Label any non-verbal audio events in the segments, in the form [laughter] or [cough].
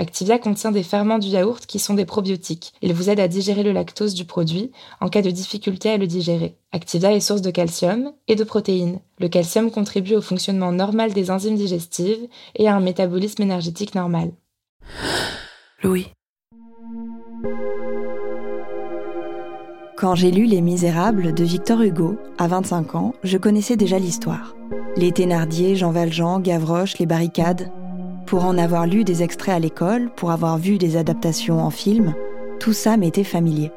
Activia contient des ferments du yaourt qui sont des probiotiques. Ils vous aident à digérer le lactose du produit en cas de difficulté à le digérer. Activia est source de calcium et de protéines. Le calcium contribue au fonctionnement normal des enzymes digestives et à un métabolisme énergétique normal. Louis. Quand j'ai lu Les Misérables de Victor Hugo, à 25 ans, je connaissais déjà l'histoire. Les Thénardier, Jean Valjean, Gavroche, les barricades, pour en avoir lu des extraits à l'école, pour avoir vu des adaptations en film, tout ça m'était familier.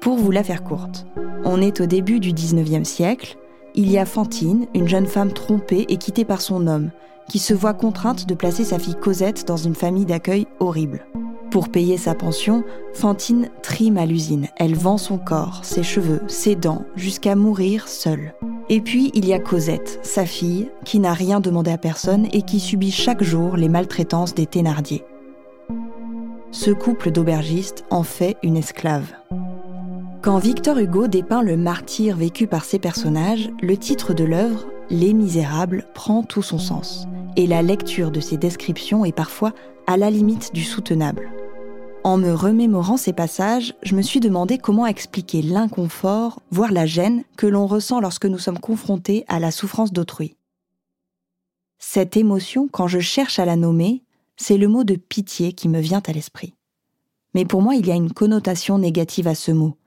Pour vous la faire courte, on est au début du 19e siècle, il y a Fantine, une jeune femme trompée et quittée par son homme, qui se voit contrainte de placer sa fille Cosette dans une famille d'accueil horrible. Pour payer sa pension, Fantine trime à l'usine. Elle vend son corps, ses cheveux, ses dents, jusqu'à mourir seule. Et puis il y a Cosette, sa fille, qui n'a rien demandé à personne et qui subit chaque jour les maltraitances des Thénardier. Ce couple d'aubergistes en fait une esclave. Quand Victor Hugo dépeint le martyr vécu par ces personnages, le titre de l'œuvre, Les Misérables, prend tout son sens. Et la lecture de ces descriptions est parfois à la limite du soutenable. En me remémorant ces passages, je me suis demandé comment expliquer l'inconfort, voire la gêne que l'on ressent lorsque nous sommes confrontés à la souffrance d'autrui. Cette émotion, quand je cherche à la nommer, c'est le mot de pitié qui me vient à l'esprit. Mais pour moi, il y a une connotation négative à ce mot.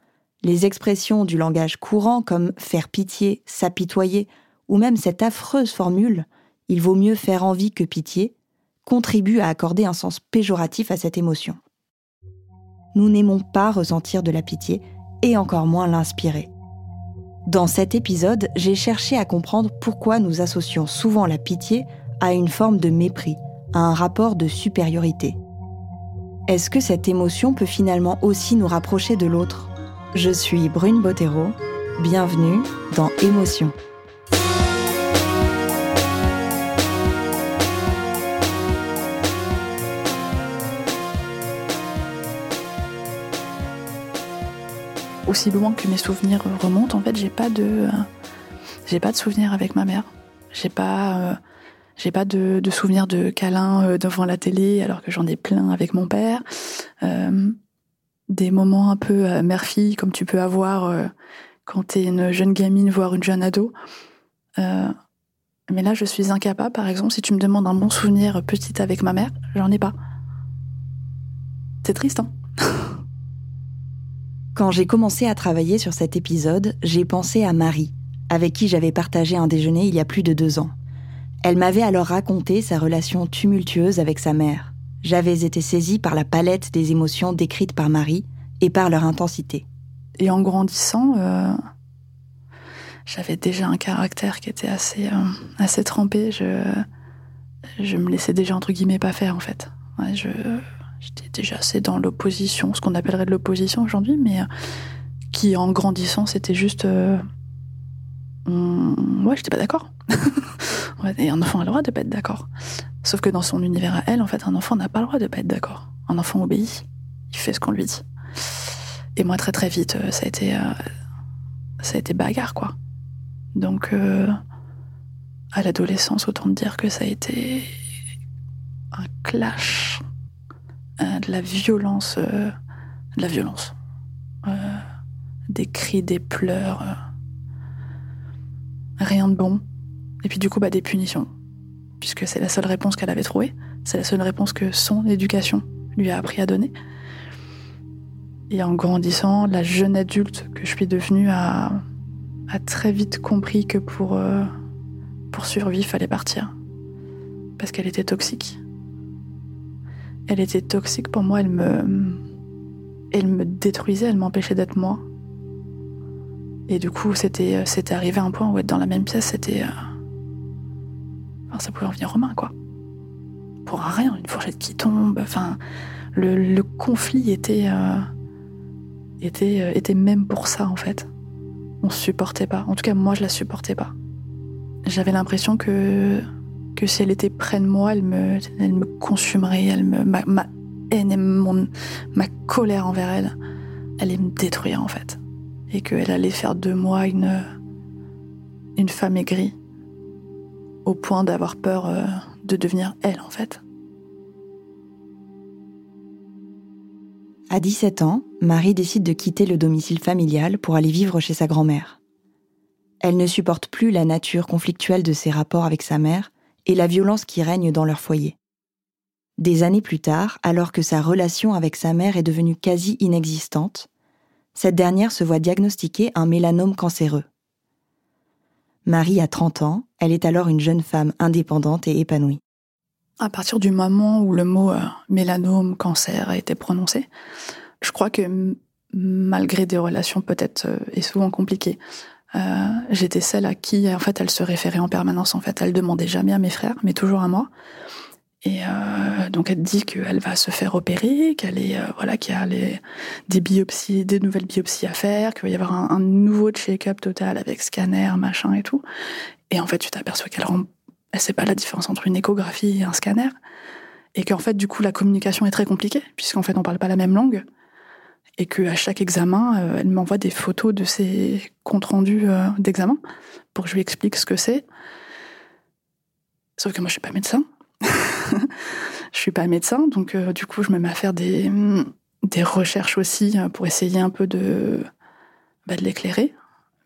Les expressions du langage courant comme faire pitié, s'apitoyer, ou même cette affreuse formule il vaut mieux faire envie que pitié, contribuent à accorder un sens péjoratif à cette émotion nous n'aimons pas ressentir de la pitié et encore moins l'inspirer. Dans cet épisode, j'ai cherché à comprendre pourquoi nous associons souvent la pitié à une forme de mépris, à un rapport de supériorité. Est-ce que cette émotion peut finalement aussi nous rapprocher de l'autre? Je suis Brune Bottero, bienvenue dans Émotion. Aussi loin que mes souvenirs remontent, en fait, j'ai pas de, j'ai pas de souvenirs avec ma mère. J'ai pas, euh, j'ai pas de, souvenirs de câlins euh, devant la télé, alors que j'en ai plein avec mon père. Euh, des moments un peu mère-fille, comme tu peux avoir quand t'es une jeune gamine, voire une jeune ado. mais là, je suis incapable, par exemple, si tu me demandes un bon souvenir petite avec ma mère, j'en ai pas. C'est triste, hein Quand j'ai commencé à travailler sur cet épisode, j'ai pensé à Marie, avec qui j'avais partagé un déjeuner il y a plus de deux ans. Elle m'avait alors raconté sa relation tumultueuse avec sa mère. J'avais été saisie par la palette des émotions décrites par Marie et par leur intensité. Et en grandissant, euh, j'avais déjà un caractère qui était assez, euh, assez trempé. Je, je me laissais déjà, entre guillemets, pas faire, en fait. J'étais déjà assez dans l'opposition, ce qu'on appellerait de l'opposition aujourd'hui, mais euh, qui en grandissant, c'était juste. Euh, ouais, j'étais pas d'accord. [laughs] et un enfant a le droit de pas être d'accord. Sauf que dans son univers à elle, en fait, un enfant n'a pas le droit de pas être d'accord. Un enfant obéit, il fait ce qu'on lui dit. Et moi, très très vite, euh, ça a été, euh, ça a été bagarre, quoi. Donc, à l'adolescence, autant dire que ça a été un clash, de la violence, de la violence des cris, des pleurs. Euh, rien de bon. Et puis du coup, bah, des punitions. Puisque c'est la seule réponse qu'elle avait trouvée. C'est la seule réponse que son éducation lui a appris à donner. Et en grandissant, la jeune adulte que je suis devenue a, très vite compris que pour, euh, pour survivre, il fallait partir. Parce qu'elle était toxique. Elle était toxique pour moi, elle me, elle me détruisait, elle m'empêchait d'être moi. Et du coup, c'était, euh, arrivé à un point où être dans la même pièce, c'était. Euh, enfin, ça pouvait en venir aux mains, quoi. Pour rien, une fourchette qui tombe. Enfin, le, conflit était, euh, était, était même pour ça, en fait. On supportait pas. En tout cas, moi, je la supportais pas. J'avais l'impression que, que si elle était près de moi, elle me, elle me consumerait, elle me, ma, haine et ma colère envers elle, allait me détruire, en fait et qu'elle allait faire de moi une, une femme aigrie, au point d'avoir peur euh, de devenir elle en fait. À 17 ans, Marie décide de quitter le domicile familial pour aller vivre chez sa grand-mère. Elle ne supporte plus la nature conflictuelle de ses rapports avec sa mère et la violence qui règne dans leur foyer. Des années plus tard, alors que sa relation avec sa mère est devenue quasi inexistante, cette dernière se voit diagnostiquer un mélanome cancéreux. Marie a 30 ans, elle est alors une jeune femme indépendante et épanouie. À partir du moment où le mot euh, mélanome, cancer a été prononcé, je crois que malgré des relations peut-être euh, et souvent compliquées, j'étais celle à qui en fait elle se référait en permanence. En fait, elle demandait jamais à mes frères, mais toujours à moi. Et euh, donc elle dit qu'elle va se faire opérer, qu'elle est euh, voilà qu'il y a des biopsies, des nouvelles biopsies à faire, qu'il va y avoir un, nouveau check-up total avec scanner, machin et tout. Et en fait, tu t'aperçois qu'elle elle sait pas la différence entre une échographie et un scanner, et qu'en fait du coup la communication est très compliquée puisqu'en fait on parle pas la même langue, et qu'à chaque examen, euh, elle m'envoie des photos de ses comptes rendus d'examen pour que je lui explique ce que c'est. Sauf que moi je suis pas médecin. [laughs] je suis pas médecin, donc euh, du coup, je me mets à faire des, des recherches aussi euh, pour essayer un peu de, bah, de l'éclairer.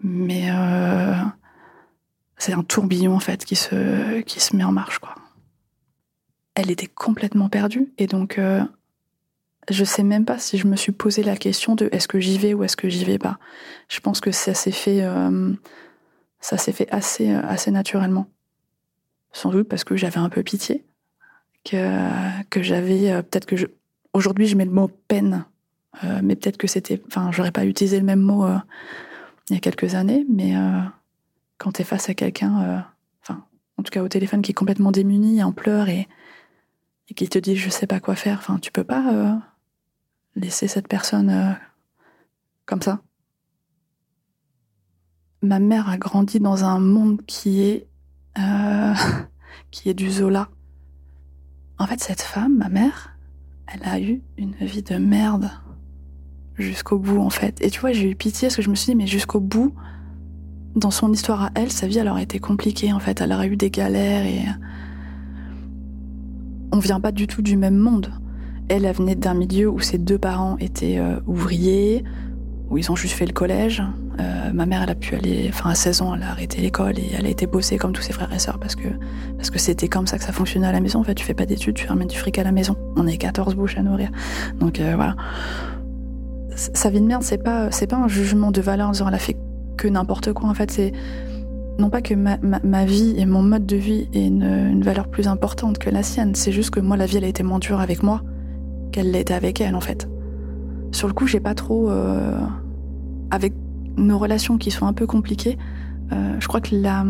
Mais euh, c'est un tourbillon en fait qui se, qui se met en marche, quoi. Elle était complètement perdue et donc je sais même pas si je me suis posé la question de est-ce que j'y vais ou est-ce que j'y vais pas. Je pense que ça s'est fait, ça s'est fait assez, assez naturellement. Sans doute parce que j'avais un peu pitié que, que j'avais. Euh, peut-être que je, aujourd'hui, je mets le mot peine, euh, mais peut-être que c'était. Enfin, j'aurais pas utilisé le même mot euh, il y a quelques années, mais quand tu es face à quelqu'un, enfin, en tout cas au téléphone, qui est complètement démuni, en pleurs et, et qui te dit je sais pas quoi faire, enfin, tu peux pas laisser cette personne comme ça. Ma mère a grandi dans un monde qui est [laughs] qui est du Zola. En fait, cette femme, ma mère, elle a eu une vie de merde jusqu'au bout, en fait. Et tu vois, j'ai eu pitié parce que je me suis dit, mais jusqu'au bout, dans son histoire à elle, sa vie, elle aurait été compliquée, en fait. Elle aurait eu des galères et. On vient pas du tout du même monde. Elle, venait d'un milieu où ses deux parents étaient euh, ouvriers, où ils ont juste fait le collège. Euh, ma mère, elle a pu aller, enfin à 16 ans, elle a arrêté l'école et elle a été bosser comme tous ses frères et sœurs parce que parce que c'était comme ça que ça fonctionnait à la maison. En fait, tu fais pas d'études, tu ramènes du fric à la maison. On est 14 bouches à nourrir, donc euh, voilà. Sa vie de merde, c'est pas c'est pas un jugement de valeur en disant elle a fait que n'importe quoi. En fait, c'est non pas que ma, ma, vie et mon mode de vie aient une valeur plus importante que la sienne. C'est juste que moi, la vie, elle a été moins dure avec moi qu'elle l'était avec elle, en fait. Sur le coup, j'ai pas trop euh, avec nos relations qui sont un peu compliquées, euh, je crois que la,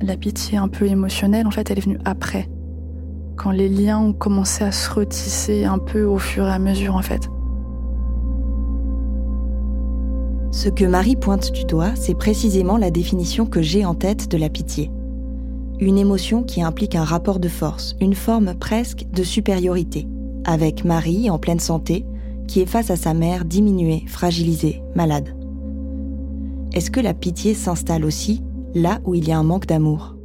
la pitié un peu émotionnelle, en fait, elle est venue après. Quand les liens ont commencé à se retisser un peu au fur et à mesure, en fait. Ce que Marie pointe du doigt, c'est précisément la définition que j'ai en tête de la pitié. Une émotion qui implique un rapport de force, une forme presque de supériorité, avec Marie en pleine santé, qui est face à sa mère diminuée, fragilisée, malade. Est-ce que la pitié s'installe aussi là où il y a un manque d'amour?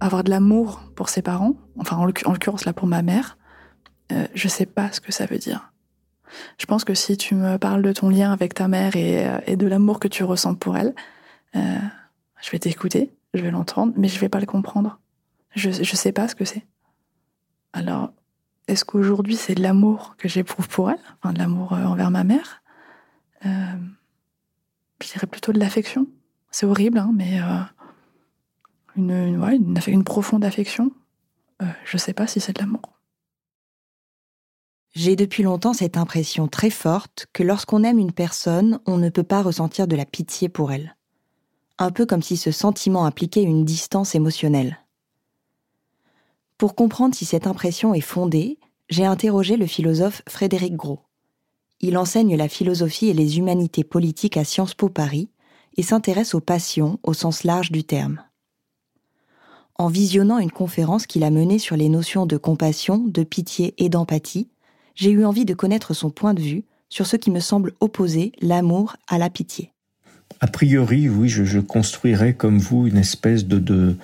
Avoir de l'amour pour ses parents, enfin en l'occurrence là pour ma mère, euh, je sais pas ce que ça veut dire. Je pense que si tu me parles de ton lien avec ta mère et, euh, de l'amour que tu ressens pour elle, euh, je vais t'écouter, je vais l'entendre, mais je vais pas le comprendre. Je ne sais pas ce que c'est. Alors, est-ce qu'aujourd'hui c'est de l'amour que j'éprouve pour elle, enfin de l'amour euh, envers ma mère? Je dirais plutôt de l'affection. C'est horrible, hein, mais une, une, profonde affection. je sais pas si c'est de l'amour. J'ai depuis longtemps cette impression très forte que lorsqu'on aime une personne, on ne peut pas ressentir de la pitié pour elle. Un peu comme si ce sentiment impliquait une distance émotionnelle. Pour comprendre si cette impression est fondée, j'ai interrogé le philosophe Frédéric Gros. Il enseigne la philosophie et les humanités politiques à Sciences Po Paris et s'intéresse aux passions au sens large du terme. En visionnant une conférence qu'il a menée sur les notions de compassion, de pitié et d'empathie, j'ai eu envie de connaître son point de vue sur ce qui me semble opposer l'amour à la pitié. A priori, oui, je, construirais comme vous une espèce de,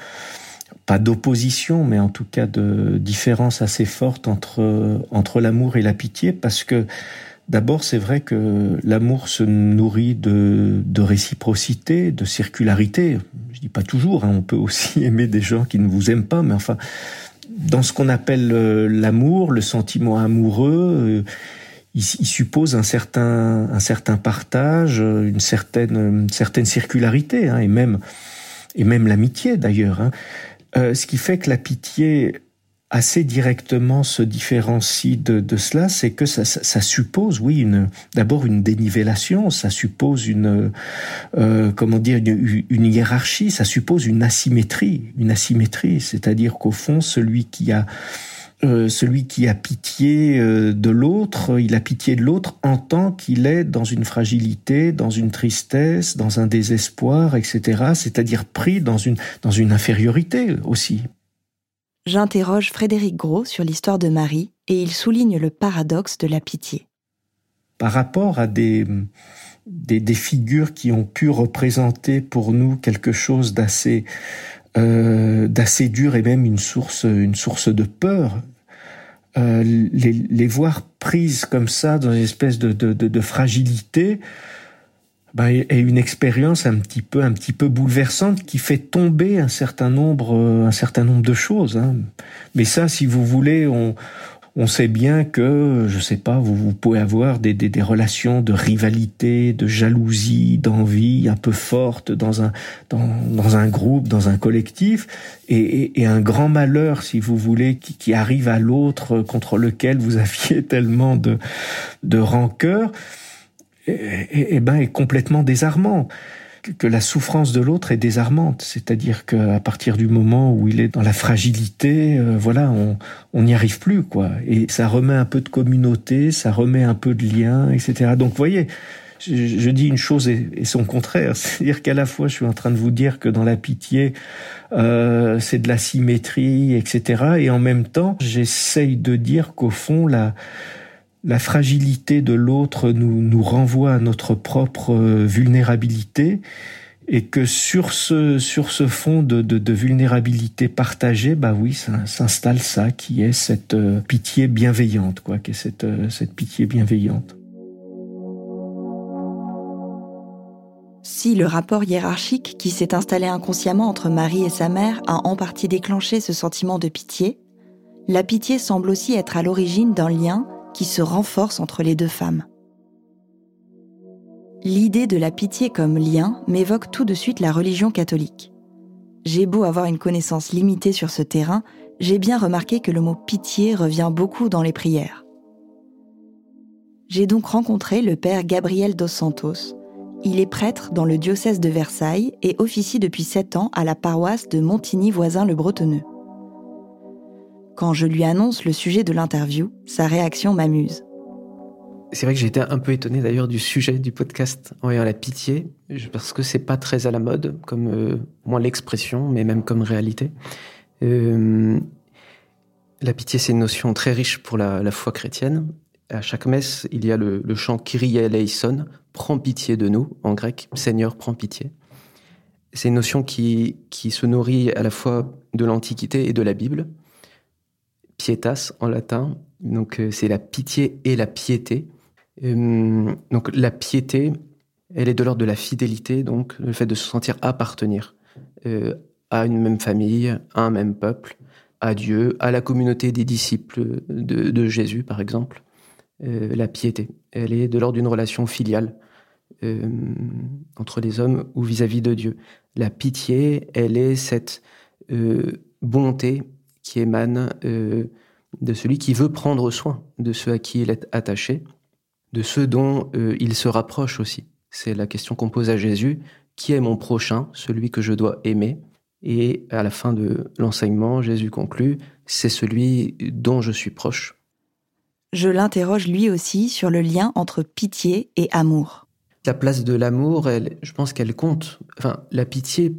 pas d'opposition, mais en tout cas de différence assez forte entre, entre l'amour et la pitié, parce que d'abord, c'est vrai que l'amour se nourrit de, de réciprocité, de circularité. Je dis pas toujours, hein, on peut aussi [laughs] aimer des gens qui ne vous aiment pas, mais enfin, dans ce qu'on appelle euh, l'amour, le sentiment amoureux, euh, il, suppose un certain, un certain partage, une certaine, certaine circularité, hein, et même, et même l'amitié d'ailleurs. Hein. Euh, ce qui fait que la pitié assez directement se différencie de, cela, c'est que ça, suppose, oui, d'abord une dénivellation, ça suppose une euh, comment dire une, hiérarchie, ça suppose une asymétrie, une asymétrie, c'est-à-dire qu'au fond, celui qui a euh, celui qui a pitié euh, de l'autre, il a pitié de l'autre en tant qu'il est dans une fragilité, dans une tristesse, dans un désespoir, etc. C'est-à-dire pris dans une dans une infériorité aussi j'interroge Frédéric Gros sur l'histoire de Marie et il souligne le paradoxe de la pitié. Par rapport à des, des, figures qui ont pu représenter pour nous quelque chose d'assez euh, d'assez dur et même une source, une source de peur, euh, les, les, voir prises comme ça dans une espèce de, de, de fragilité, bah, et une expérience un petit peu un petit peu bouleversante qui fait tomber un certain nombre euh, un certain nombre de choses hein. mais ça si vous voulez on on sait bien que je sais pas vous, pouvez avoir des, relations de rivalité de jalousie d'envie un peu forte dans un dans, un groupe dans un collectif. Et, et, et un grand malheur si vous voulez qui, arrive à l'autre contre lequel vous aviez [laughs] tellement de de rancœur eh ben, est complètement désarmant que la souffrance de l'autre est désarmante, c'est-à-dire qu'à partir du moment où il est dans la fragilité, euh, voilà, on n'y arrive plus quoi. Et ça remet un peu de communauté, ça remet un peu de lien, etc. Donc, vous voyez, je, dis une chose et, son contraire, [laughs] c'est-à-dire qu'à la fois, je suis en train de vous dire que dans la pitié, euh, c'est de la symétrie, etc. Et en même temps, j'essaye de dire qu'au fond, la la fragilité de l'autre nous, renvoie à notre propre euh, vulnérabilité et que sur ce, sur ce fond de, vulnérabilité partagée, bah oui, s'installe ça qui est cette euh, pitié bienveillante, quoi, cette, euh, cette pitié bienveillante. Si le rapport hiérarchique qui s'est installé inconsciemment entre Marie et sa mère a en partie déclenché ce sentiment de pitié, la pitié semble aussi être à l'origine d'un lien qui se renforce entre les deux femmes. L'idée de la pitié comme lien m'évoque tout de suite la religion catholique. J'ai beau avoir une connaissance limitée sur ce terrain, j'ai bien remarqué que le mot pitié revient beaucoup dans les prières. J'ai donc rencontré le père Gabriel dos Santos. Il est prêtre dans le diocèse de Versailles et officie depuis sept ans à la paroisse de Montigny voisin le Bretonneux. Quand je lui annonce le sujet de l'interview, sa réaction m'amuse. C'est vrai que j'ai été un peu étonné d'ailleurs du sujet du podcast en voyant la pitié, parce que c'est pas très à la mode, comme euh, moins l'expression, mais même comme réalité. Euh, la pitié, c'est une notion très riche pour la, foi chrétienne. À chaque messe, il y a le, le chant Kyrie eleison, prends pitié de nous, en grec, Seigneur, prends pitié. C'est une notion qui, qui se nourrit à la fois de l'Antiquité et de la Bible. Pietas en latin, donc euh, c'est la pitié et la piété. Euh, donc la piété, elle est de l'ordre de la fidélité, donc le fait de se sentir appartenir euh, à une même famille, à un même peuple, à Dieu, à la communauté des disciples de, Jésus, par exemple. La piété, elle est de l'ordre d'une relation filiale entre les hommes ou vis-à-vis -vis de Dieu. La pitié, elle est cette bonté qui émane de celui qui veut prendre soin de ceux à qui il est attaché de ceux dont euh, il se rapproche aussi. C'est la question qu'on pose à Jésus, qui est mon prochain, celui que je dois aimer Et à la fin de l'enseignement, Jésus conclut, c'est celui dont je suis proche. Je l'interroge lui aussi sur le lien entre pitié et amour. La place de l'amour, je pense qu'elle compte. Enfin, la pitié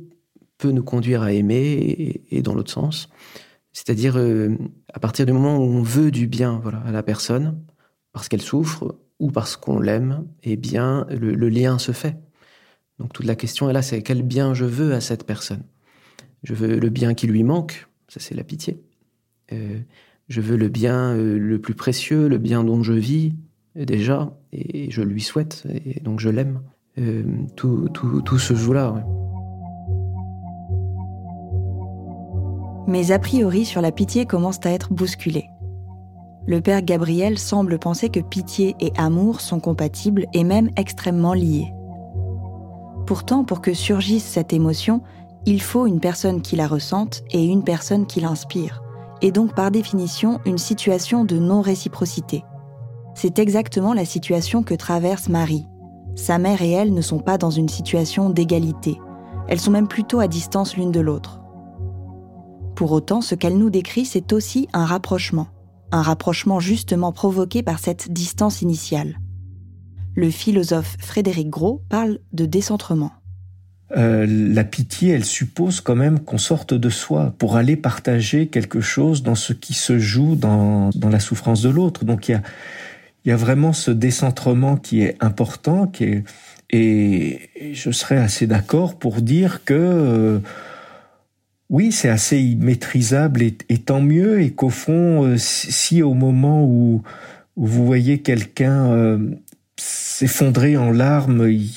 peut nous conduire à aimer et, dans l'autre sens. C'est-à-dire euh, à partir du moment où on veut du bien à la personne, parce qu'elle souffre, ou parce qu'on l'aime, eh bien, le, lien se fait. Donc toute la question est là, c'est quel bien je veux à cette personne? Je veux le bien qui lui manque, ça c'est la pitié. Euh, je veux le bien euh, le plus précieux, le bien dont je vis déjà, et je lui souhaite, et donc je l'aime. Tout, tout, tout, se joue là. Mes a priori sur la pitié commencent à être bousculés le père Gabriel semble penser que pitié et amour sont compatibles et même extrêmement liés. Pourtant, pour que surgisse cette émotion, il faut une personne qui la ressente et une personne qui l'inspire, et donc par définition une situation de non-réciprocité. C'est exactement la situation que traverse Marie. Sa mère et elle ne sont pas dans une situation d'égalité, elles sont même plutôt à distance l'une de l'autre. Pour autant, ce qu'elle nous décrit, c'est aussi un rapprochement un rapprochement justement provoqué par cette distance initiale. Le philosophe Frédéric Gros parle de décentrement. Euh, la pitié, elle suppose quand même qu'on sorte de soi pour aller partager quelque chose dans ce qui se joue dans, la souffrance de l'autre. Donc il y a, y a vraiment ce décentrement qui est important, et, je serais assez d'accord pour dire que euh, oui, c'est assez immaîtrisable et, tant mieux, et qu'au fond, euh, si, au moment où, vous voyez quelqu'un euh, s'effondrer en larmes, il,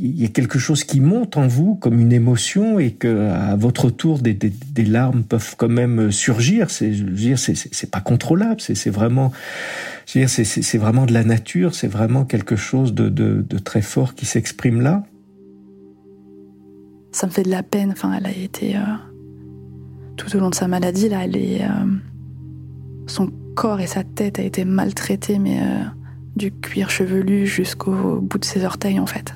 y a quelque chose qui monte en vous comme une émotion et que à votre tour des, larmes peuvent quand même surgir. C'est, je veux dire, c'est, pas contrôlable. C'est, vraiment, dire, c'est, vraiment de la nature. C'est vraiment quelque chose de, de très fort qui s'exprime là ça me fait de la peine. Enfin, elle a été euh, tout au long de sa maladie là, elle est, euh, son corps et sa tête a été maltraités, mais euh, du cuir chevelu jusqu'au bout de ses orteils en fait.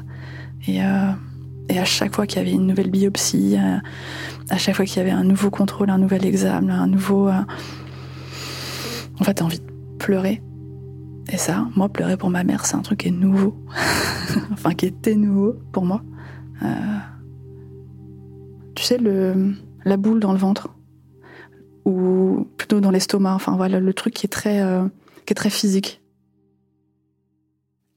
Et, à chaque fois qu'il y avait une nouvelle biopsie, à chaque fois qu'il y avait un nouveau contrôle, un nouvel examen, un nouveau, en fait, t'as envie de pleurer. Et ça, moi, pleurer pour ma mère, c'est un truc qui est nouveau. [laughs] enfin, qui était nouveau pour moi. La boule dans le ventre ou plutôt dans l'estomac. Enfin voilà, le truc euh, qui est très physique.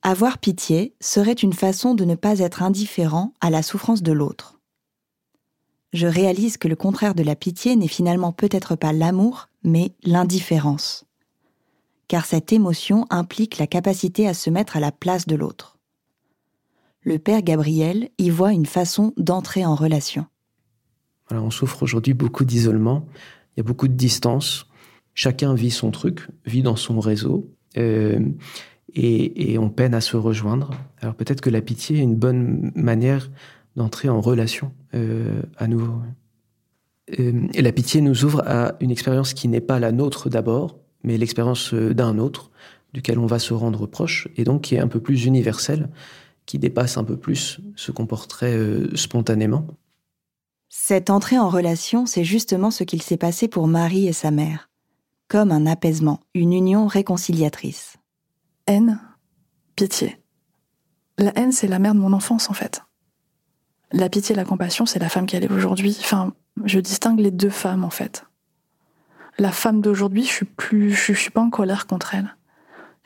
Avoir pitié serait une façon de ne pas être indifférent à la souffrance de l'autre. Je réalise que le contraire de la pitié n'est finalement peut-être pas l'amour, mais l'indifférence. Car cette émotion implique la capacité à se mettre à la place de l'autre. Le père Gabriel y voit une façon d'entrer en relation on souffre aujourd'hui beaucoup d'isolement, il y a beaucoup de distance. Chacun vit son truc, vit dans son réseau, euh, et, on peine à se rejoindre. Alors peut-être que la pitié est une bonne manière d'entrer en relation euh, à nouveau. Euh, et la pitié nous ouvre à une expérience qui n'est pas la nôtre d'abord, mais l'expérience d'un autre, duquel on va se rendre proche, et donc qui est un peu plus universelle, qui dépasse un peu plus ce qu'on porterait spontanément. Cette entrée en relation, c'est justement ce qu'il s'est passé pour Marie et sa mère, comme un apaisement, une union réconciliatrice. haine, pitié. La haine, c'est la mère de mon enfance, en fait. La pitié et la compassion, c'est la femme qui est aujourd'hui. Enfin, je distingue les deux femmes, en fait. La femme d'aujourd'hui, je suis plus, je, suis pas en colère contre elle.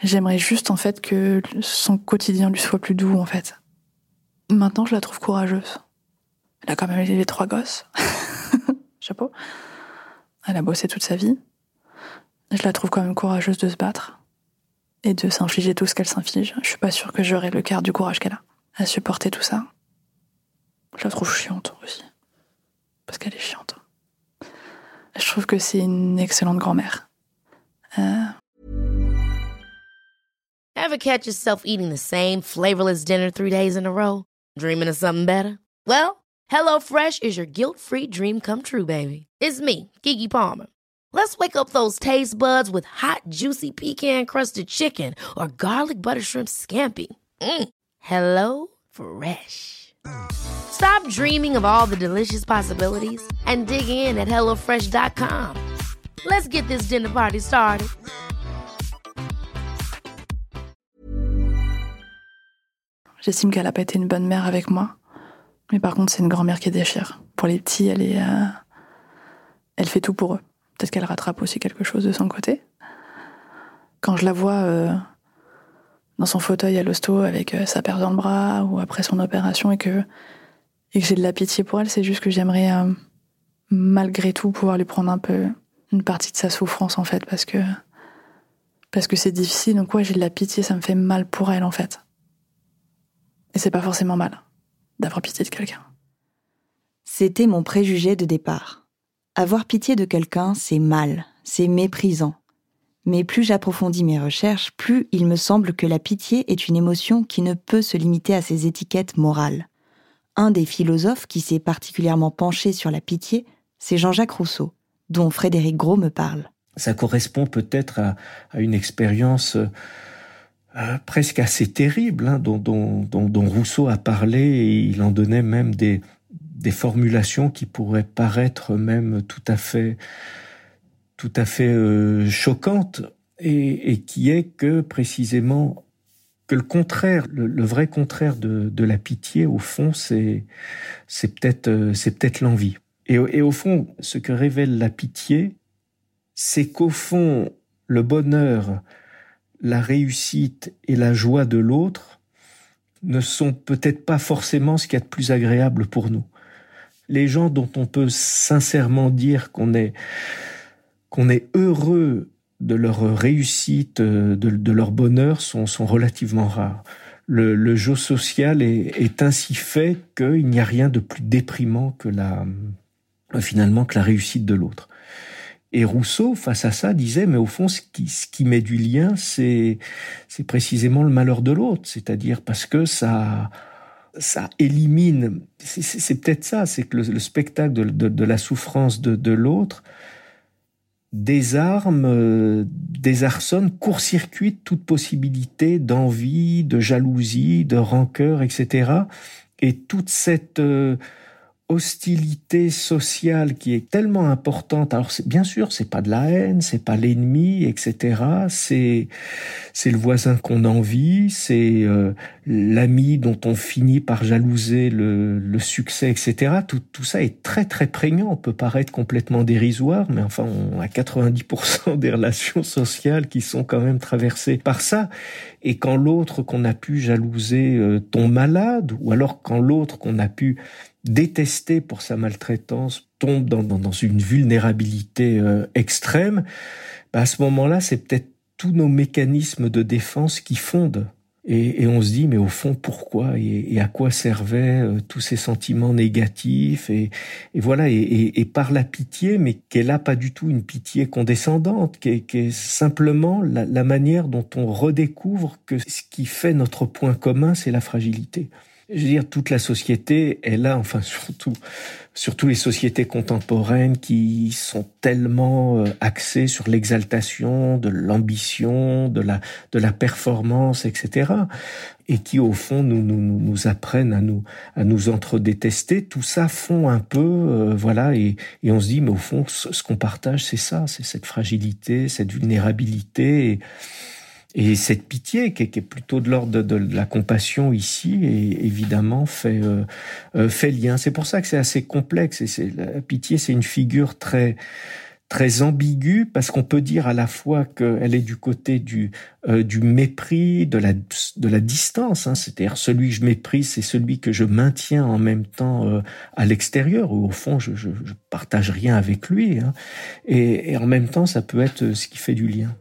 J'aimerais juste, en fait, que son quotidien lui soit plus doux, en fait. Maintenant, je la trouve courageuse. Elle a quand même élevé trois gosses. [laughs] Chapeau. Elle a bossé toute sa vie. Je la trouve quand même courageuse de se battre et de s'infliger tout ce qu'elle s'inflige. Je suis pas sûre que j'aurais le quart du courage qu'elle a à supporter tout ça. Je la trouve chiante aussi. Parce qu'elle est chiante. Je trouve que c'est une excellente grand-mère. Euh... Ever catch yourself eating the same flavorless dinner three days in a row? Dreaming of something better? Well, HelloFresh is your guilt-free dream come true, baby. It's me, Kiki Palmer. Let's wake up those taste buds with hot, juicy pecan-crusted chicken or garlic butter shrimp scampi. Mm. Hello Fresh. Stop dreaming of all the delicious possibilities and dig in at HelloFresh.com. Let's get this dinner party started. J'estime qu'elle a pas été une bonne mère avec moi. Mais par contre, c'est une grand-mère qui déchire. Pour les petits, elle est, euh... elle fait tout pour eux. Peut-être qu'elle rattrape aussi quelque chose de son côté. Quand je la vois euh, dans son fauteuil à l'hosto avec euh, sa paire dans le bras ou après son opération et que, et que j'ai de la pitié pour elle, c'est juste que j'aimerais malgré tout pouvoir lui prendre un peu une partie de sa souffrance en fait parce que parce que c'est difficile. Donc ouais, j'ai de la pitié, ça me fait mal pour elle en fait. Et c'est pas forcément mal d'avoir pitié de quelqu'un. C'était mon préjugé de départ. Avoir pitié de quelqu'un, c'est mal, c'est méprisant. Mais plus j'approfondis mes recherches, plus il me semble que la pitié est une émotion qui ne peut se limiter à ses étiquettes morales. Un des philosophes qui s'est particulièrement penché sur la pitié, c'est Jean-Jacques Rousseau, dont Frédéric Gros me parle. Ça correspond peut-être à, à, une expérience euh, presque assez terrible hein, dont, dont, dont, dont, Rousseau a parlé et il en donnait même des, des formulations qui pourraient paraître même tout à fait tout à fait euh, choquantes et, et, qui est que précisément que le contraire, le, le vrai contraire de, de, la pitié, au fond, c'est c'est peut-être euh, c'est peut-être l'envie. Et, et, au fond, ce que révèle la pitié, c'est qu'au fond, le bonheur, la réussite et la joie de l'autre ne sont peut-être pas forcément ce qu'il y a de plus agréable pour nous les gens dont on peut sincèrement dire qu'on est qu'on est heureux de leur réussite, de, leur bonheur, sont, sont relativement rares. Le, le jeu social est, est ainsi fait qu'il n'y a rien de plus déprimant que la finalement que la réussite de l'autre. Et Rousseau, face à ça, disait, mais au fond, ce qui, met du lien, c'est, c'est précisément le malheur de l'autre. C'est-à-dire parce que ça, ça élimine, c'est peut-être ça, c'est que le, le spectacle de, la souffrance de, de l'autre désarme, euh, désarçonne, court-circuite toute possibilité d'envie, de jalousie, de rancœur, etc. Et toute cette euh, hostilité sociale qui est tellement importante. Alors bien sûr, c'est pas de la haine, c'est pas l'ennemi, etc. C'est c'est le voisin qu'on envie, c'est euh, l'ami dont on finit par jalouser le, le succès, etc. Tout, tout ça est très très prégnant. On peut paraître complètement dérisoire, mais enfin, on a 90% des relations sociales qui sont quand même traversées par ça. Et quand l'autre qu'on a pu jalouser euh, tombe malade, ou alors quand l'autre qu'on a pu détesté pour sa maltraitance, tombe dans, dans, dans une vulnérabilité euh, extrême, bah à ce moment-là, c'est peut-être tous nos mécanismes de défense qui fondent. Et, et, on se dit, mais au fond, pourquoi et, et à quoi servaient euh, tous ces sentiments négatifs et, et voilà, et, par la pitié, mais qu'elle a pas du tout une pitié condescendante, est, qui est simplement la, la manière dont on redécouvre que ce qui fait notre point commun, c'est la fragilité je veux dire, toute la société est là, enfin surtout, surtout les sociétés contemporaines qui sont tellement euh, axées sur l'exaltation de l'ambition, de la, de la performance, etc. Et qui au fond nous, nous, nous apprennent à nous, à nous entre-détester. Tout ça fond un peu, euh, voilà, et, et on se dit, mais au fond, ce, qu'on partage, c'est ça, c'est cette fragilité, cette vulnérabilité. Et cette pitié, qui est, plutôt de l'ordre de, la compassion ici, et évidemment fait euh, fait lien. C'est pour ça que c'est assez complexe. Et c'est la pitié, c'est une figure très très ambiguë parce qu'on peut dire à la fois qu'elle est du côté du euh, du mépris, de la de la distance. Hein, C'est-à-dire celui que je méprise, c'est celui que je maintiens en même temps euh, à l'extérieur, où au fond je, je, je, partage rien avec lui. Hein, et, et en même temps, ça peut être ce qui fait du lien.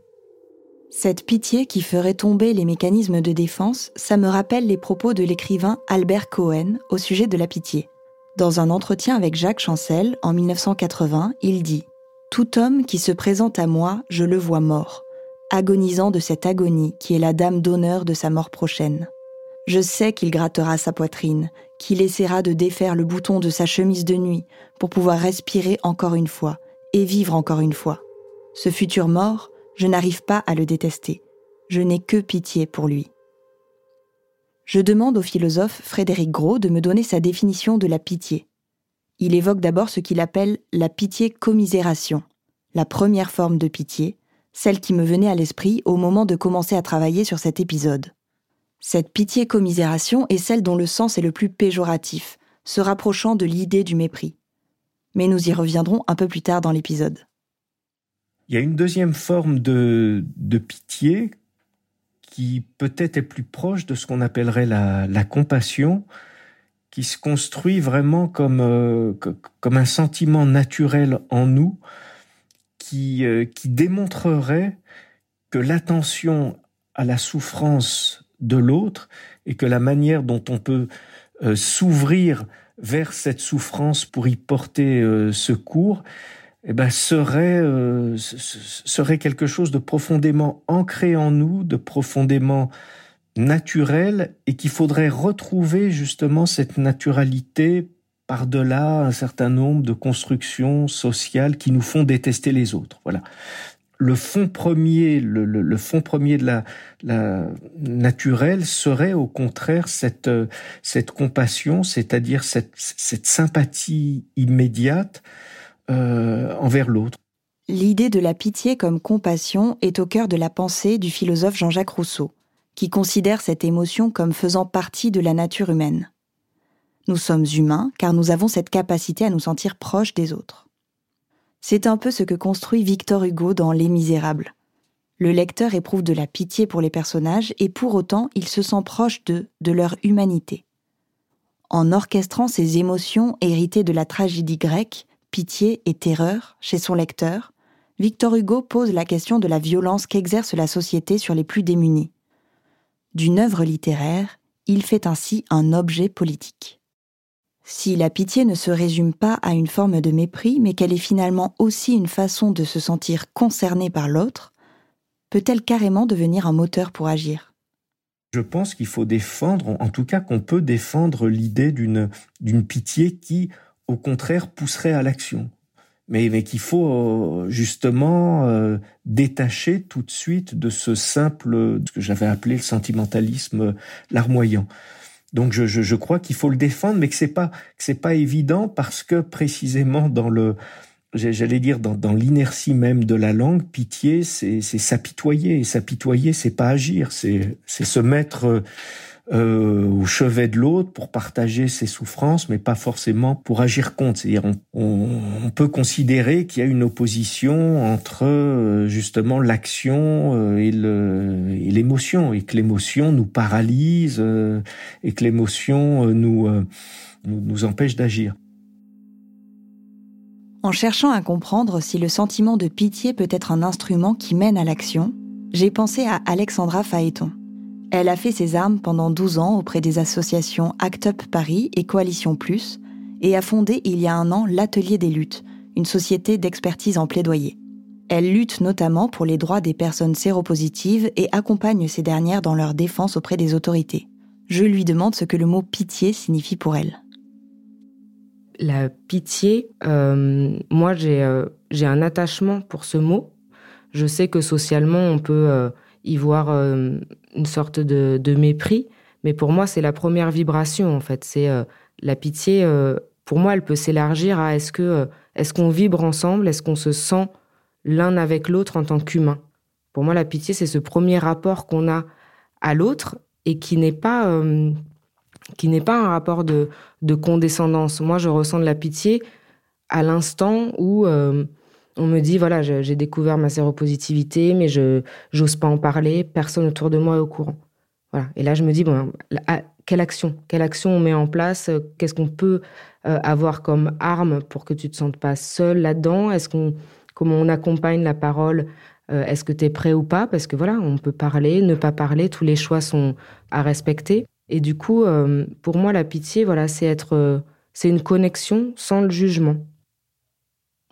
Cette pitié qui ferait tomber les mécanismes de défense, ça me rappelle les propos de l'écrivain Albert Cohen au sujet de la pitié. Dans un entretien avec Jacques Chancel en 1980, il dit tout homme qui se présente à moi, je le vois mort, agonisant de cette agonie qui est la dame d'honneur de sa mort prochaine. Je sais qu'il grattera sa poitrine, qu'il essaiera de défaire le bouton de sa chemise de nuit pour pouvoir respirer encore une fois et vivre encore une fois. Ce futur mort, je n'arrive pas à le détester. Je n'ai que pitié pour lui. Je demande au philosophe Frédéric Gros de me donner sa définition de la pitié. Il évoque d'abord ce qu'il appelle la pitié-commisération, la première forme de pitié, celle qui me venait à l'esprit au moment de commencer à travailler sur cet épisode. Cette pitié-commisération est celle dont le sens est le plus péjoratif, se rapprochant de l'idée du mépris. Mais nous y reviendrons un peu plus tard dans l'épisode. Il y a une deuxième forme de, de pitié qui peut-être est plus proche de ce qu'on appellerait la, la compassion, qui se construit vraiment comme, euh, comme un sentiment naturel en nous, qui, euh, qui démontrerait que l'attention à la souffrance de l'autre et que la manière dont on peut euh, s'ouvrir vers cette souffrance pour y porter secours, eh ben, serait, serait quelque chose de profondément ancré en nous, de profondément naturel et qu'il faudrait retrouver justement cette naturalité par-delà un certain nombre de constructions sociales qui nous font détester les autres. Voilà. Le fond premier, le, le, fond premier de la, la naturelle serait au contraire cette, cette compassion, c'est-à-dire cette, cette sympathie immédiate euh, envers l'autre. L'idée de la pitié comme compassion est au cœur de la pensée du philosophe Jean-Jacques Rousseau qui considère cette émotion comme faisant partie de la nature humaine. Nous sommes humains car nous avons cette capacité à nous sentir proches des autres. C'est un peu ce que construit Victor Hugo dans Les Misérables. Le lecteur éprouve de la pitié pour les personnages et pour autant il se sent proche d'eux, de leur humanité. En orchestrant ces émotions héritées de la tragédie grecque, pitié et terreur, chez son lecteur, Victor Hugo pose la question de la violence qu'exerce la société sur les plus démunis. D'une œuvre littéraire, il fait ainsi un objet politique. Si la pitié ne se résume pas à une forme de mépris, mais qu'elle est finalement aussi une façon de se sentir concerné par l'autre, peut-elle carrément devenir un moteur pour agir? Je pense qu'il faut défendre, en tout cas qu'on peut défendre l'idée d'une pitié qui, au contraire, pousserait à l'action mais, mais qu'il faut euh, justement euh, détacher tout de suite de ce simple, ce que j'avais appelé le sentimentalisme larmoyant. Donc je, je, je crois qu'il faut le défendre, mais que c'est pas que c'est pas évident parce que précisément dans le j'allais dire dans, dans l'inertie même de la langue, pitié, c'est s'apitoyer. Et s'apitoyer, c'est pas agir, c'est c'est se mettre euh, au chevet de l'autre pour partager ses souffrances, mais pas forcément pour agir contre. C'est-à-dire, on, peut considérer qu'il y a une opposition entre euh, justement l'action euh, et l'émotion, et, que l'émotion nous paralyse euh, et que l'émotion nous, empêche d'agir. En cherchant à comprendre si le sentiment de pitié peut être un instrument qui mène à l'action, j'ai pensé à Alexandra Phaéton. Elle a fait ses armes pendant 12 ans auprès des associations Act Up Paris et Coalition Plus et a fondé il y a un an l'Atelier des luttes, une société d'expertise en plaidoyer. Elle lutte notamment pour les droits des personnes séropositives et accompagne ces dernières dans leur défense auprès des autorités. Je lui demande ce que le mot pitié signifie pour elle. La pitié, euh, moi j'ai euh, j'ai un attachement pour ce mot. Je sais que socialement on peut euh, y voir euh, une sorte de, mépris. Mais pour moi, c'est la première vibration, en fait. C'est euh, la pitié. Euh, pour moi, elle peut s'élargir à est-ce que est-ce qu'on vibre ensemble, est-ce qu'on se sent l'un avec l'autre en tant qu'humain? Pour moi, la pitié, c'est ce premier rapport qu'on a à l'autre et qui n'est pas qui n'est pas un rapport de, de condescendance. Moi, je ressens de la pitié à l'instant où on me dit voilà, j'ai découvert ma séropositivité, mais je j'ose pas en parler, personne autour de moi est au courant. Voilà. Et là, je me dis bon, quelle action, quelle action on met en place? Qu'est-ce qu'on peut euh, avoir comme arme pour que tu te sentes pas seul là-dedans? Est-ce qu'on comment on accompagne la parole? Euh, Est-ce que tu es prêt ou pas? Parce que voilà, on peut parler, ne pas parler, tous les choix sont à respecter. Et du coup, euh, pour moi, la pitié, voilà, c'est être, c'est une connexion sans le jugement.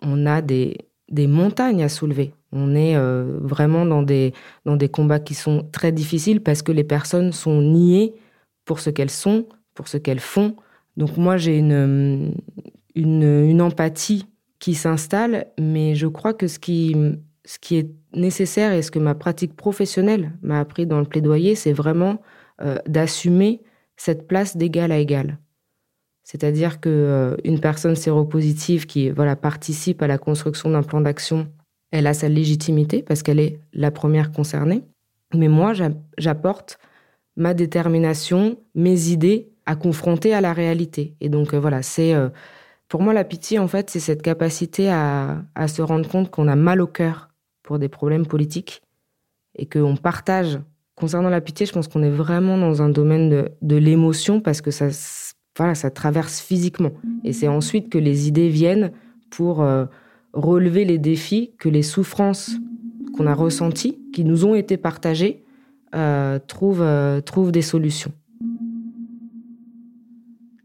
On a des, des montagnes à soulever. On est vraiment dans des, dans des combats qui sont très difficiles parce que les personnes sont niées pour ce qu'elles sont, pour ce qu'elles font. Donc moi, j'ai une, une, empathie qui s'installe, mais je crois que ce qui, ce qui est nécessaire et ce que ma pratique professionnelle m'a appris dans le plaidoyer, c'est vraiment euh, d'assumer cette place d'égal à égal. C'est-à-dire que euh, une personne séropositive qui voilà participe à la construction d'un plan d'action, elle a sa légitimité parce qu'elle est la première concernée. Mais moi, j'apporte ma détermination, mes idées à confronter à la réalité. Et donc euh, voilà, c'est euh, pour moi la pitié en fait, c'est cette capacité à, se rendre compte qu'on a mal au cœur pour des problèmes politiques et qu'on partage. Concernant la pitié, je pense qu'on est vraiment dans un domaine de l'émotion parce que ça, voilà, ça traverse physiquement. Et c'est ensuite que les idées viennent pour euh, relever les défis, que les souffrances qu'on a ressenties, qui nous ont été partagées, euh, trouve, euh, trouve des solutions.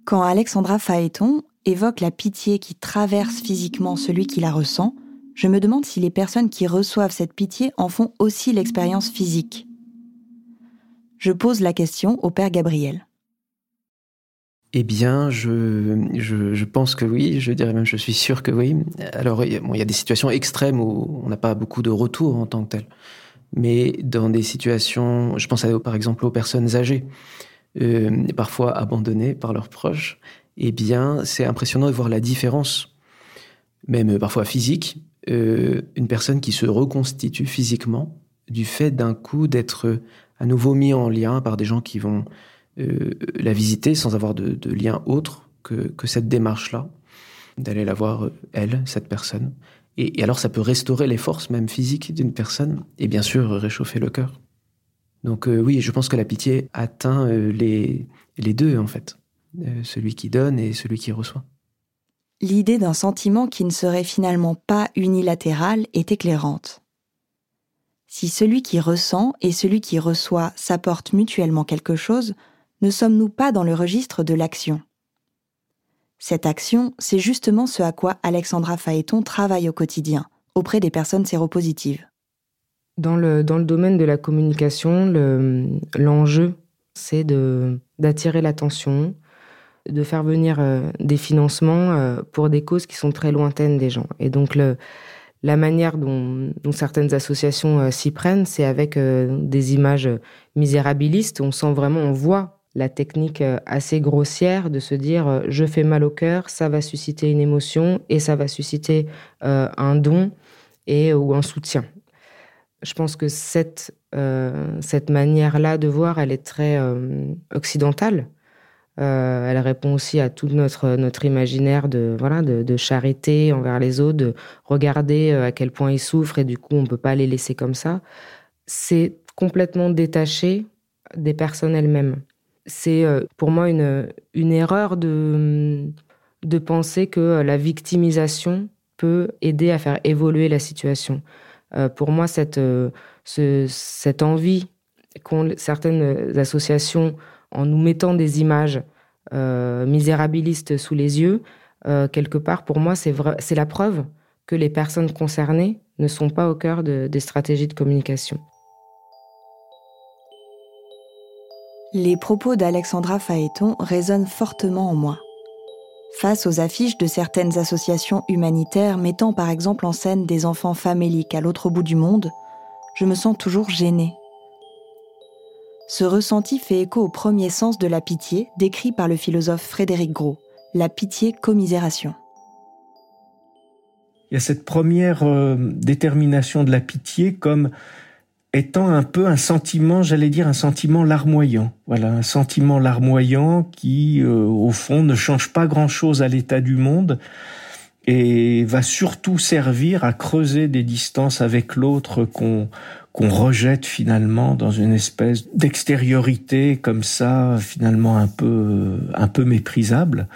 Quand Alexandra Phaéton évoque la pitié qui traverse physiquement celui qui la ressent, je me demande si les personnes qui reçoivent cette pitié en font aussi l'expérience physique. Je pose la question au père Gabriel. Eh bien, je, je, pense que oui, je dirais même je suis sûr que oui. Alors, il y a des situations extrêmes où on n'a pas beaucoup de retour en tant que tel mais dans des situations, je pense par exemple aux personnes âgées, euh, parfois abandonnées par leurs proches, eh bien, c'est impressionnant de voir la différence, même parfois physique, euh, une personne qui se reconstitue physiquement du fait d'un coup d'être à nouveau mis en lien par des gens qui vont euh, la visiter sans avoir de, lien autre que, cette démarche-là, d'aller la voir, elle, cette personne, et, alors ça peut restaurer les forces même physiques d'une personne et bien sûr réchauffer le cœur. Donc euh, oui, je pense que la pitié atteint euh, les, deux en fait, euh, celui qui donne et celui qui reçoit. L'idée d'un sentiment qui ne serait finalement pas unilatéral est éclairante. Si celui qui ressent et celui qui reçoit s'apportent mutuellement quelque chose, ne sommes-nous pas dans le registre de l'action? Cette action, c'est justement ce à quoi Alexandra Phaéton travaille au quotidien, auprès des personnes séropositives. Dans le, dans le domaine de la communication, l'enjeu, c'est d'attirer l'attention, de faire venir euh, des financements euh, pour des causes qui sont très lointaines des gens. Et donc, la manière dont, dont certaines associations euh, s'y prennent, c'est avec des images misérabilistes. On sent vraiment, on voit la technique euh, assez grossière de se dire euh, je fais mal au cœur, ça va susciter une émotion et ça va susciter euh, un don et ou un soutien. Je pense que cette cette manière-là de voir, elle est très occidentale. elle répond aussi à tout notre notre imaginaire de voilà de, de, charité envers les autres, de regarder à quel point ils souffrent et du coup on peut pas les laisser comme ça. C'est complètement détaché des personnes elles-mêmes c'est euh, pour moi une, erreur de, penser que la victimisation peut aider à faire évoluer la situation. Euh, pour moi, cette, euh, envie qu'ont certaines associations en nous mettant des images misérabilistes sous les yeux, quelque part, pour moi, c'est la preuve que les personnes concernées ne sont pas au cœur de, des stratégies de communication. Les propos d'Alexandra Phaéton résonnent fortement en moi. Face aux affiches de certaines associations humanitaires mettant par exemple en scène des enfants faméliques à l'autre bout du monde, je me sens toujours gênée. Ce ressenti fait écho au premier sens de la pitié décrit par le philosophe Frédéric Gros, la pitié-commisération. Il y a cette première euh, détermination de la pitié comme étant un peu un sentiment, j'allais dire un sentiment larmoyant. Voilà, un sentiment larmoyant qui, euh, au fond, ne change pas grand-chose à l'état du monde et va surtout servir à creuser des distances avec l'autre qu'on qu'on rejette finalement dans une espèce d'extériorité comme ça, finalement un peu un peu méprisable,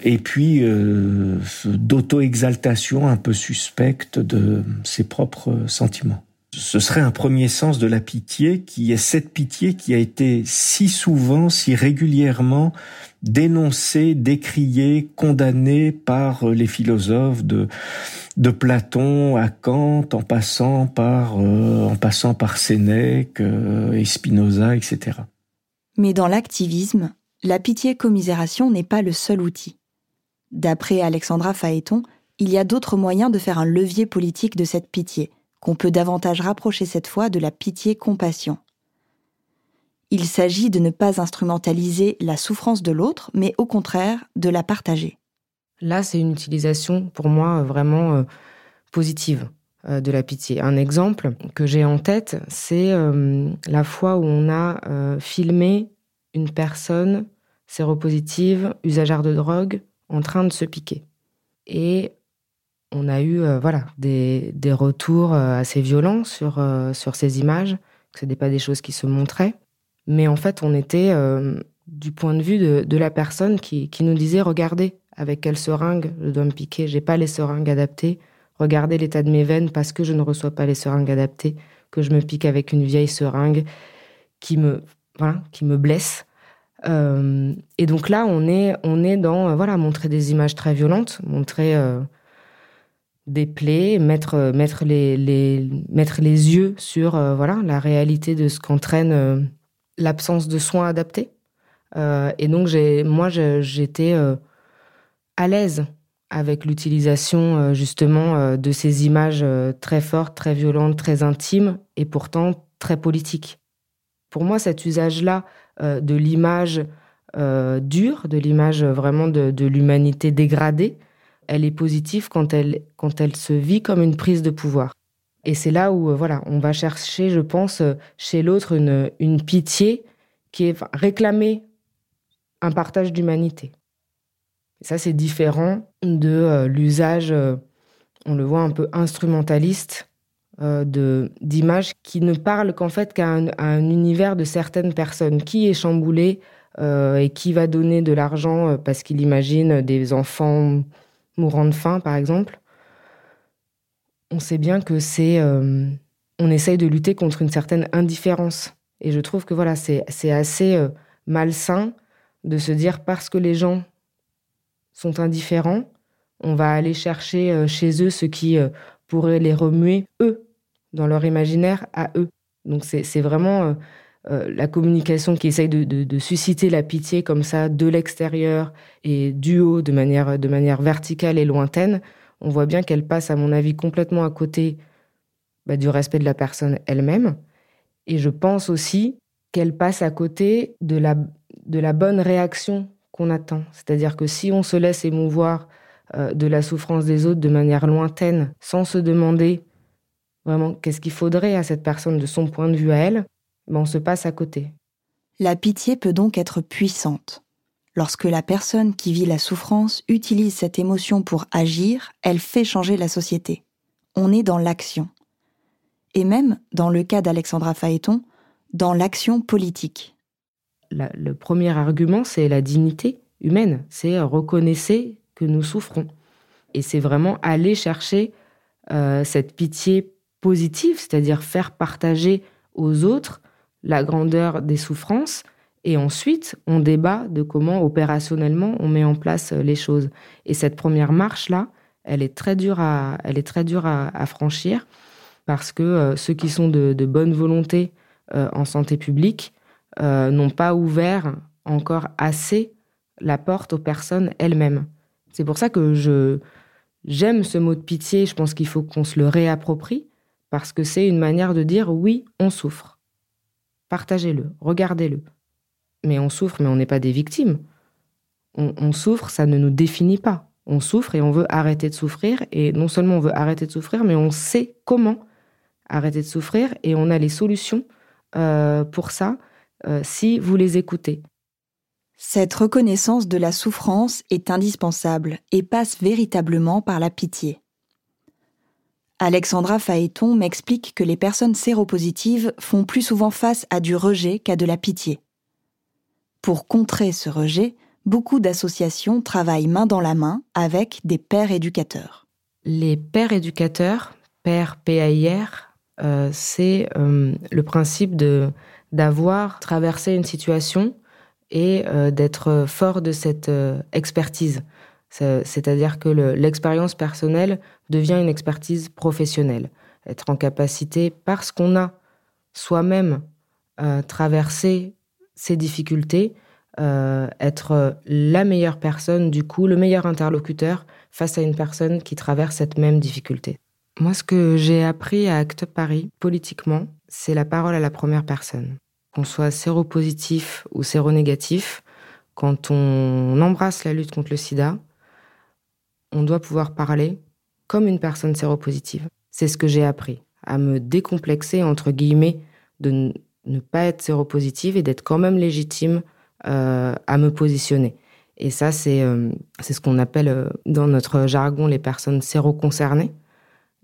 et puis euh, d'auto-exaltation un peu suspecte de ses propres sentiments. Ce serait un premier sens de la pitié qui est cette pitié qui a été si souvent, si régulièrement dénoncée, décriée, condamnée par les philosophes de Platon à Kant, en passant par euh, Sénèque euh, et Spinoza, etc. Mais dans l'activisme, la pitié-commisération n'est pas le seul outil. D'après Alexandra Phaéton, il y a d'autres moyens de faire un levier politique de cette pitié, qu'on peut davantage rapprocher cette fois de la pitié-compassion. Il s'agit de ne pas instrumentaliser la souffrance de l'autre, mais au contraire de la partager. Là, c'est une utilisation pour moi vraiment euh, positive euh, de la pitié. Un exemple que j'ai en tête, c'est euh, la fois où on a filmé une personne séropositive, usagère de drogue, en train de se piquer. Et on a eu voilà des, des, retours assez violents sur, sur ces images, que ce n'étaient pas des choses qui se montraient. Mais en fait, on était du point de vue de, de la personne qui, qui, nous disait, regardez, avec quelle seringue je dois me piquer. J'ai pas les seringues adaptées. Regardez l'état de mes veines parce que je ne reçois pas les seringues adaptées, que je me pique avec une vieille seringue qui me, voilà, qui me blesse. Euh, et donc là, on est, on est dans, euh, voilà, montrer des images très violentes, montrer euh, des plaies, mettre, mettre, les, les, mettre les yeux sur, voilà, la réalité de ce qu'entraîne l'absence de soins adaptés. et donc, moi, j'étais à l'aise avec l'utilisation euh, justement euh, de ces images euh, très fortes, très violentes, très intimes et pourtant très politiques. Pour moi, cet usage-là de l'image dure, de l'image vraiment de, l'humanité dégradée, elle est positive quand elle, quand elle se vit comme une prise de pouvoir. Et c'est là où voilà, on va chercher, je pense, chez l'autre une, une pitié qui est réclamer un partage d'humanité ça, c'est différent de euh, l'usage, euh, on le voit un peu instrumentaliste, euh, d'images qui ne parlent qu'en fait qu'à un, univers de certaines personnes. Qui est chamboulé et qui va donner de l'argent parce qu'il imagine des enfants mourant de faim, par exemple. On sait bien que c'est... on essaye de lutter contre une certaine indifférence. Et je trouve que voilà, c'est assez malsain de se dire parce que les gens sont indifférents, on va aller chercher euh, chez eux ce qui euh, pourrait les remuer, eux, dans leur imaginaire, à eux. Donc c'est vraiment euh, la communication qui essaye de, susciter la pitié comme ça de l'extérieur et du haut de manière, de manière verticale et lointaine. On voit bien qu'elle passe, à mon avis, complètement à côté bah, du respect de la personne elle-même. Et je pense aussi qu'elle passe à côté de la, de la bonne réaction attend. C'est-à-dire que si on se laisse émouvoir euh, de la souffrance des autres de manière lointaine, sans se demander vraiment qu'est-ce qu'il faudrait à cette personne de son point de vue à elle, on se passe à côté. La pitié peut donc être puissante. Lorsque la personne qui vit la souffrance utilise cette émotion pour agir, elle fait changer la société. On est dans l'action. Et même, dans le cas d'Alexandra Phaéton, dans l'action politique le premier argument, c'est la dignité humaine. C'est euh, reconnaissez que nous souffrons. Et c'est vraiment aller chercher euh, cette pitié positive, c'est-à-dire faire partager aux autres la grandeur des souffrances. Et ensuite, on débat de comment opérationnellement on met en place euh, les choses. Et cette première marche-là, elle est très dure à, elle est très dure à, franchir parce que ceux qui sont de, bonne volonté en santé publique euh, n'ont pas ouvert encore assez la porte aux personnes elles-mêmes. C'est pour ça que je j'aime ce mot de pitié. Je pense qu'il faut qu'on se le réapproprie parce que c'est une manière de dire oui, on souffre. Partagez-le, regardez-le. Mais on souffre, mais on n'est pas des victimes. on, souffre, ça ne nous définit pas. On souffre et on veut arrêter de souffrir. Et non seulement on veut arrêter de souffrir, mais on sait comment arrêter de souffrir et on a les solutions euh, pour ça euh, si vous les écoutez. Cette reconnaissance de la souffrance est indispensable et passe véritablement par la pitié. Alexandra Phaéton m'explique que les personnes séropositives font plus souvent face à du rejet qu'à de la pitié. Pour contrer ce rejet, beaucoup d'associations travaillent main dans la main avec des pères éducateurs. Les pères éducateurs, pères PAIR, euh, c'est euh, le principe de d'avoir traversé une situation et euh, d'être fort de cette expertise. C'est-à-dire que l'expérience personnelle devient une expertise professionnelle. Être en capacité, parce qu'on a soi-même traversé ces difficultés, euh, être la meilleure personne, du coup, le meilleur interlocuteur face à une personne qui traverse cette même difficulté. Moi, ce que j'ai appris à Acte Paris, politiquement, c'est la parole à la première personne. Qu'on soit séropositif ou séronégatif, quand on embrasse la lutte contre le sida, on doit pouvoir parler comme une personne séropositive. C'est ce que j'ai appris, à me décomplexer, entre guillemets, de ne pas être séropositive et d'être quand même légitime euh, à me positionner. Et ça, c'est euh, ce qu'on appelle euh, dans notre jargon les personnes séroconcernées.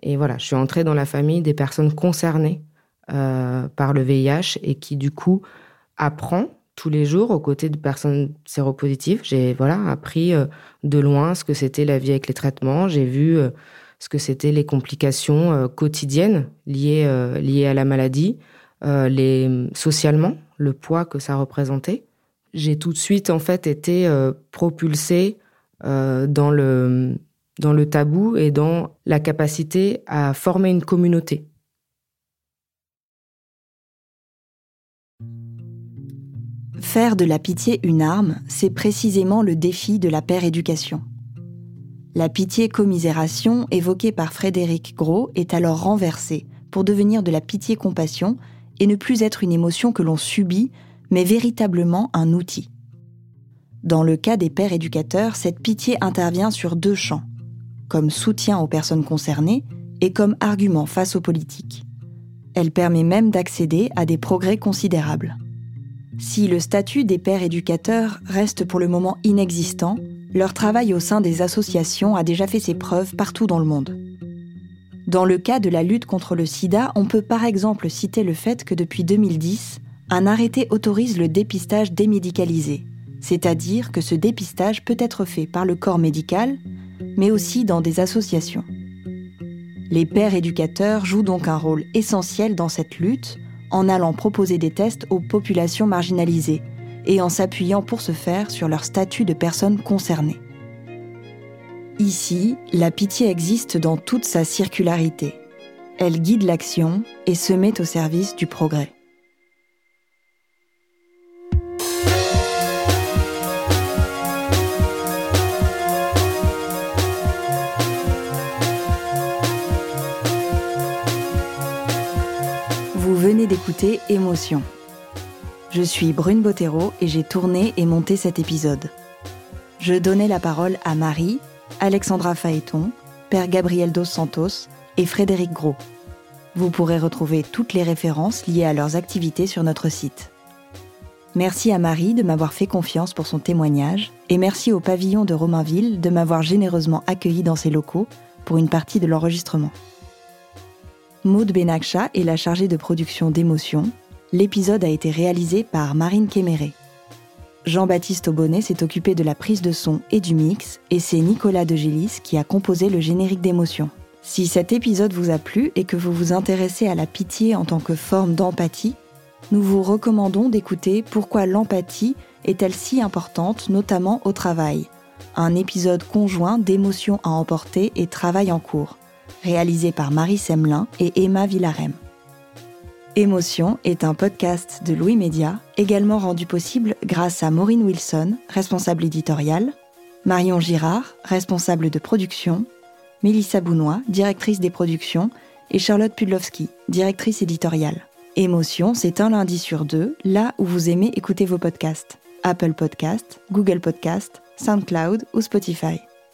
Et voilà, je suis entrée dans la famille des personnes concernées par le VIH et qui, du coup, apprend tous les jours aux côtés de personnes séropositives. J'ai voilà appris de loin ce que c'était la vie avec les traitements. J'ai vu ce que c'était les complications quotidiennes liées liées à la maladie, les socialement le poids que ça représentait j'ai tout de suite en fait été euh, propulsée euh, dans le dans le tabou et dans la capacité à former une communauté. Faire de la pitié une arme, c'est précisément le défi de la paire éducation. La pitié-commisération évoquée par Frédéric Gros est alors renversée pour devenir de la pitié-compassion et ne plus être une émotion que l'on subit mais véritablement un outil. Dans le cas des pères éducateurs, cette pitié intervient sur deux champs, comme soutien aux personnes concernées et comme argument face aux politiques. Elle permet même d'accéder à des progrès considérables. Si le statut des pères éducateurs reste pour le moment inexistant, leur travail au sein des associations a déjà fait ses preuves partout dans le monde. Dans le cas de la lutte contre le sida, on peut par exemple citer le fait que depuis 2010, un arrêté autorise le dépistage démédicalisé, c'est-à-dire que ce dépistage peut être fait par le corps médical, mais aussi dans des associations. Les pères éducateurs jouent donc un rôle essentiel dans cette lutte en allant proposer des tests aux populations marginalisées et en s'appuyant pour ce faire sur leur statut de personnes concernées. Ici, la pitié existe dans toute sa circularité. Elle guide l'action et se met au service du progrès. D'écouter Émotion. Je suis Brune Bottero et j'ai tourné et monté cet épisode. Je donnais la parole à Marie, Alexandra Phaéton, Père Gabriel Dos Santos et Frédéric Gros. Vous pourrez retrouver toutes les références liées à leurs activités sur notre site. Merci à Marie de m'avoir fait confiance pour son témoignage et merci au pavillon de Romainville de m'avoir généreusement accueilli dans ses locaux pour une partie de l'enregistrement. Maud Benakcha est la chargée de production d'émotions. L'épisode a été réalisé par Marine Kéméré. Jean-Baptiste Aubonnet s'est occupé de la prise de son et du mix, et c'est Nicolas De Gélis qui a composé le générique d'émotion. Si cet épisode vous a plu et que vous vous intéressez à la pitié en tant que forme d'empathie, nous vous recommandons d'écouter Pourquoi l'empathie est-elle si importante, notamment au travail Un épisode conjoint d'émotions à emporter et travail en cours réalisé par Marie Semelin et Emma Villarem. Émotion est un podcast de Louis Média, également rendu possible grâce à Maureen Wilson, responsable éditoriale, Marion Girard, responsable de production, Mélissa Bounois, directrice des productions, et Charlotte Pudlowski, directrice éditoriale. Émotion, c'est un lundi sur deux, là où vous aimez écouter vos podcasts. Apple Podcast, Google Podcast, SoundCloud ou Spotify.